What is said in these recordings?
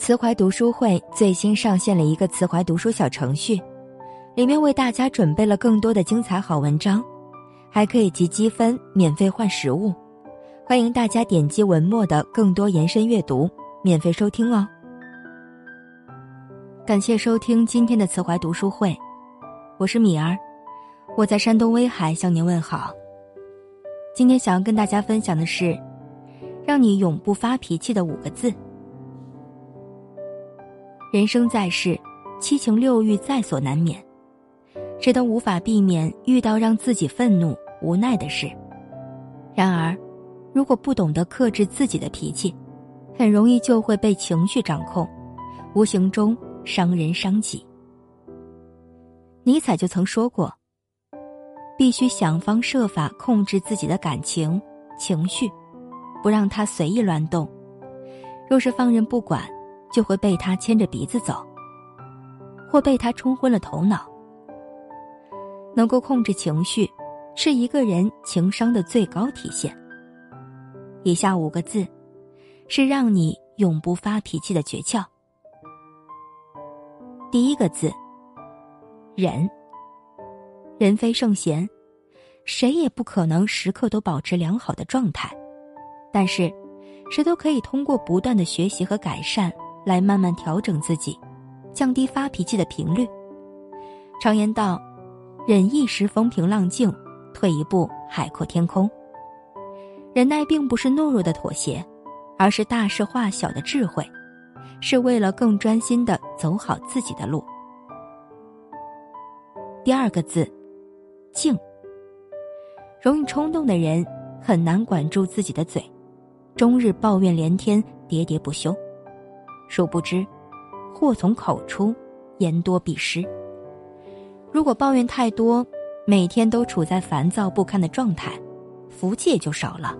慈怀读书会最新上线了一个慈怀读书小程序，里面为大家准备了更多的精彩好文章，还可以集积分免费换实物。欢迎大家点击文末的更多延伸阅读，免费收听哦。感谢收听今天的慈怀读书会，我是米儿，我在山东威海向您问好。今天想要跟大家分享的是，让你永不发脾气的五个字。人生在世，七情六欲在所难免，谁都无法避免遇到让自己愤怒、无奈的事。然而，如果不懂得克制自己的脾气，很容易就会被情绪掌控，无形中伤人伤己。尼采就曾说过：“必须想方设法控制自己的感情、情绪，不让它随意乱动。若是放任不管。”就会被他牵着鼻子走，或被他冲昏了头脑。能够控制情绪，是一个人情商的最高体现。以下五个字，是让你永不发脾气的诀窍。第一个字，忍。人非圣贤，谁也不可能时刻都保持良好的状态，但是，谁都可以通过不断的学习和改善。来慢慢调整自己，降低发脾气的频率。常言道：“忍一时风平浪静，退一步海阔天空。”忍耐并不是懦弱的妥协，而是大事化小的智慧，是为了更专心的走好自己的路。第二个字，静。容易冲动的人很难管住自己的嘴，终日抱怨连天，喋喋不休。殊不知，祸从口出，言多必失。如果抱怨太多，每天都处在烦躁不堪的状态，福气也就少了。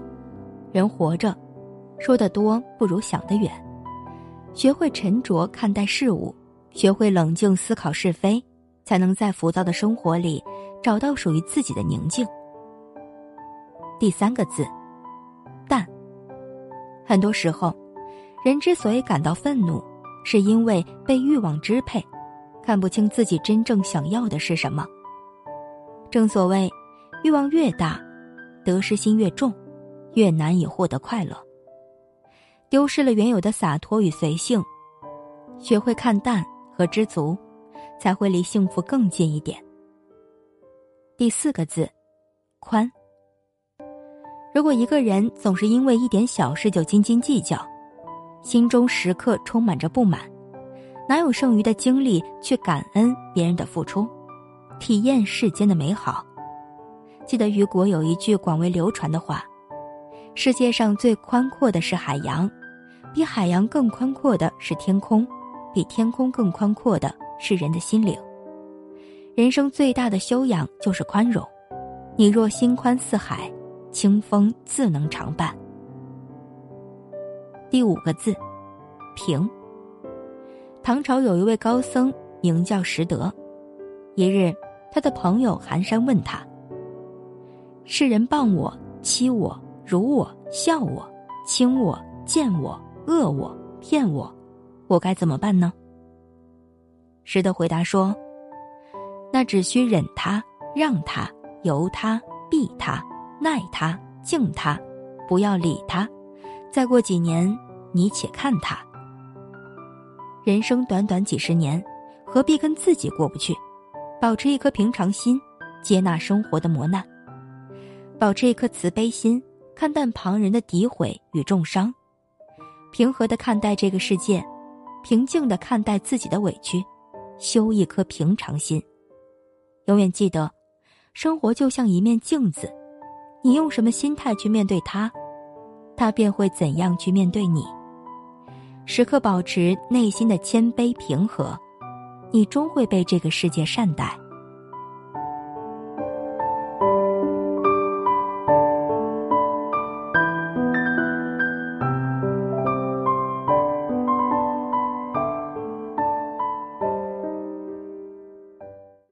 人活着，说的多不如想的远。学会沉着看待事物，学会冷静思考是非，才能在浮躁的生活里找到属于自己的宁静。第三个字，淡。很多时候。人之所以感到愤怒，是因为被欲望支配，看不清自己真正想要的是什么。正所谓，欲望越大，得失心越重，越难以获得快乐。丢失了原有的洒脱与随性，学会看淡和知足，才会离幸福更近一点。第四个字，宽。如果一个人总是因为一点小事就斤斤计较，心中时刻充满着不满，哪有剩余的精力去感恩别人的付出，体验世间的美好？记得雨果有一句广为流传的话：“世界上最宽阔的是海洋，比海洋更宽阔的是天空，比天空更宽阔的是人的心灵。”人生最大的修养就是宽容。你若心宽似海，清风自能常伴。第五个字，平。唐朝有一位高僧名叫拾得，一日，他的朋友寒山问他：“世人谤我、欺我、辱我、笑我、轻我、贱我、恶我、骗我，我该怎么办呢？”拾得回答说：“那只需忍他、让他、由他、避他、耐他、敬他，不要理他。”再过几年，你且看他。人生短短几十年，何必跟自己过不去？保持一颗平常心，接纳生活的磨难；保持一颗慈悲心，看淡旁人的诋毁与重伤；平和的看待这个世界，平静的看待自己的委屈，修一颗平常心。永远记得，生活就像一面镜子，你用什么心态去面对它？他便会怎样去面对你？时刻保持内心的谦卑平和，你终会被这个世界善待。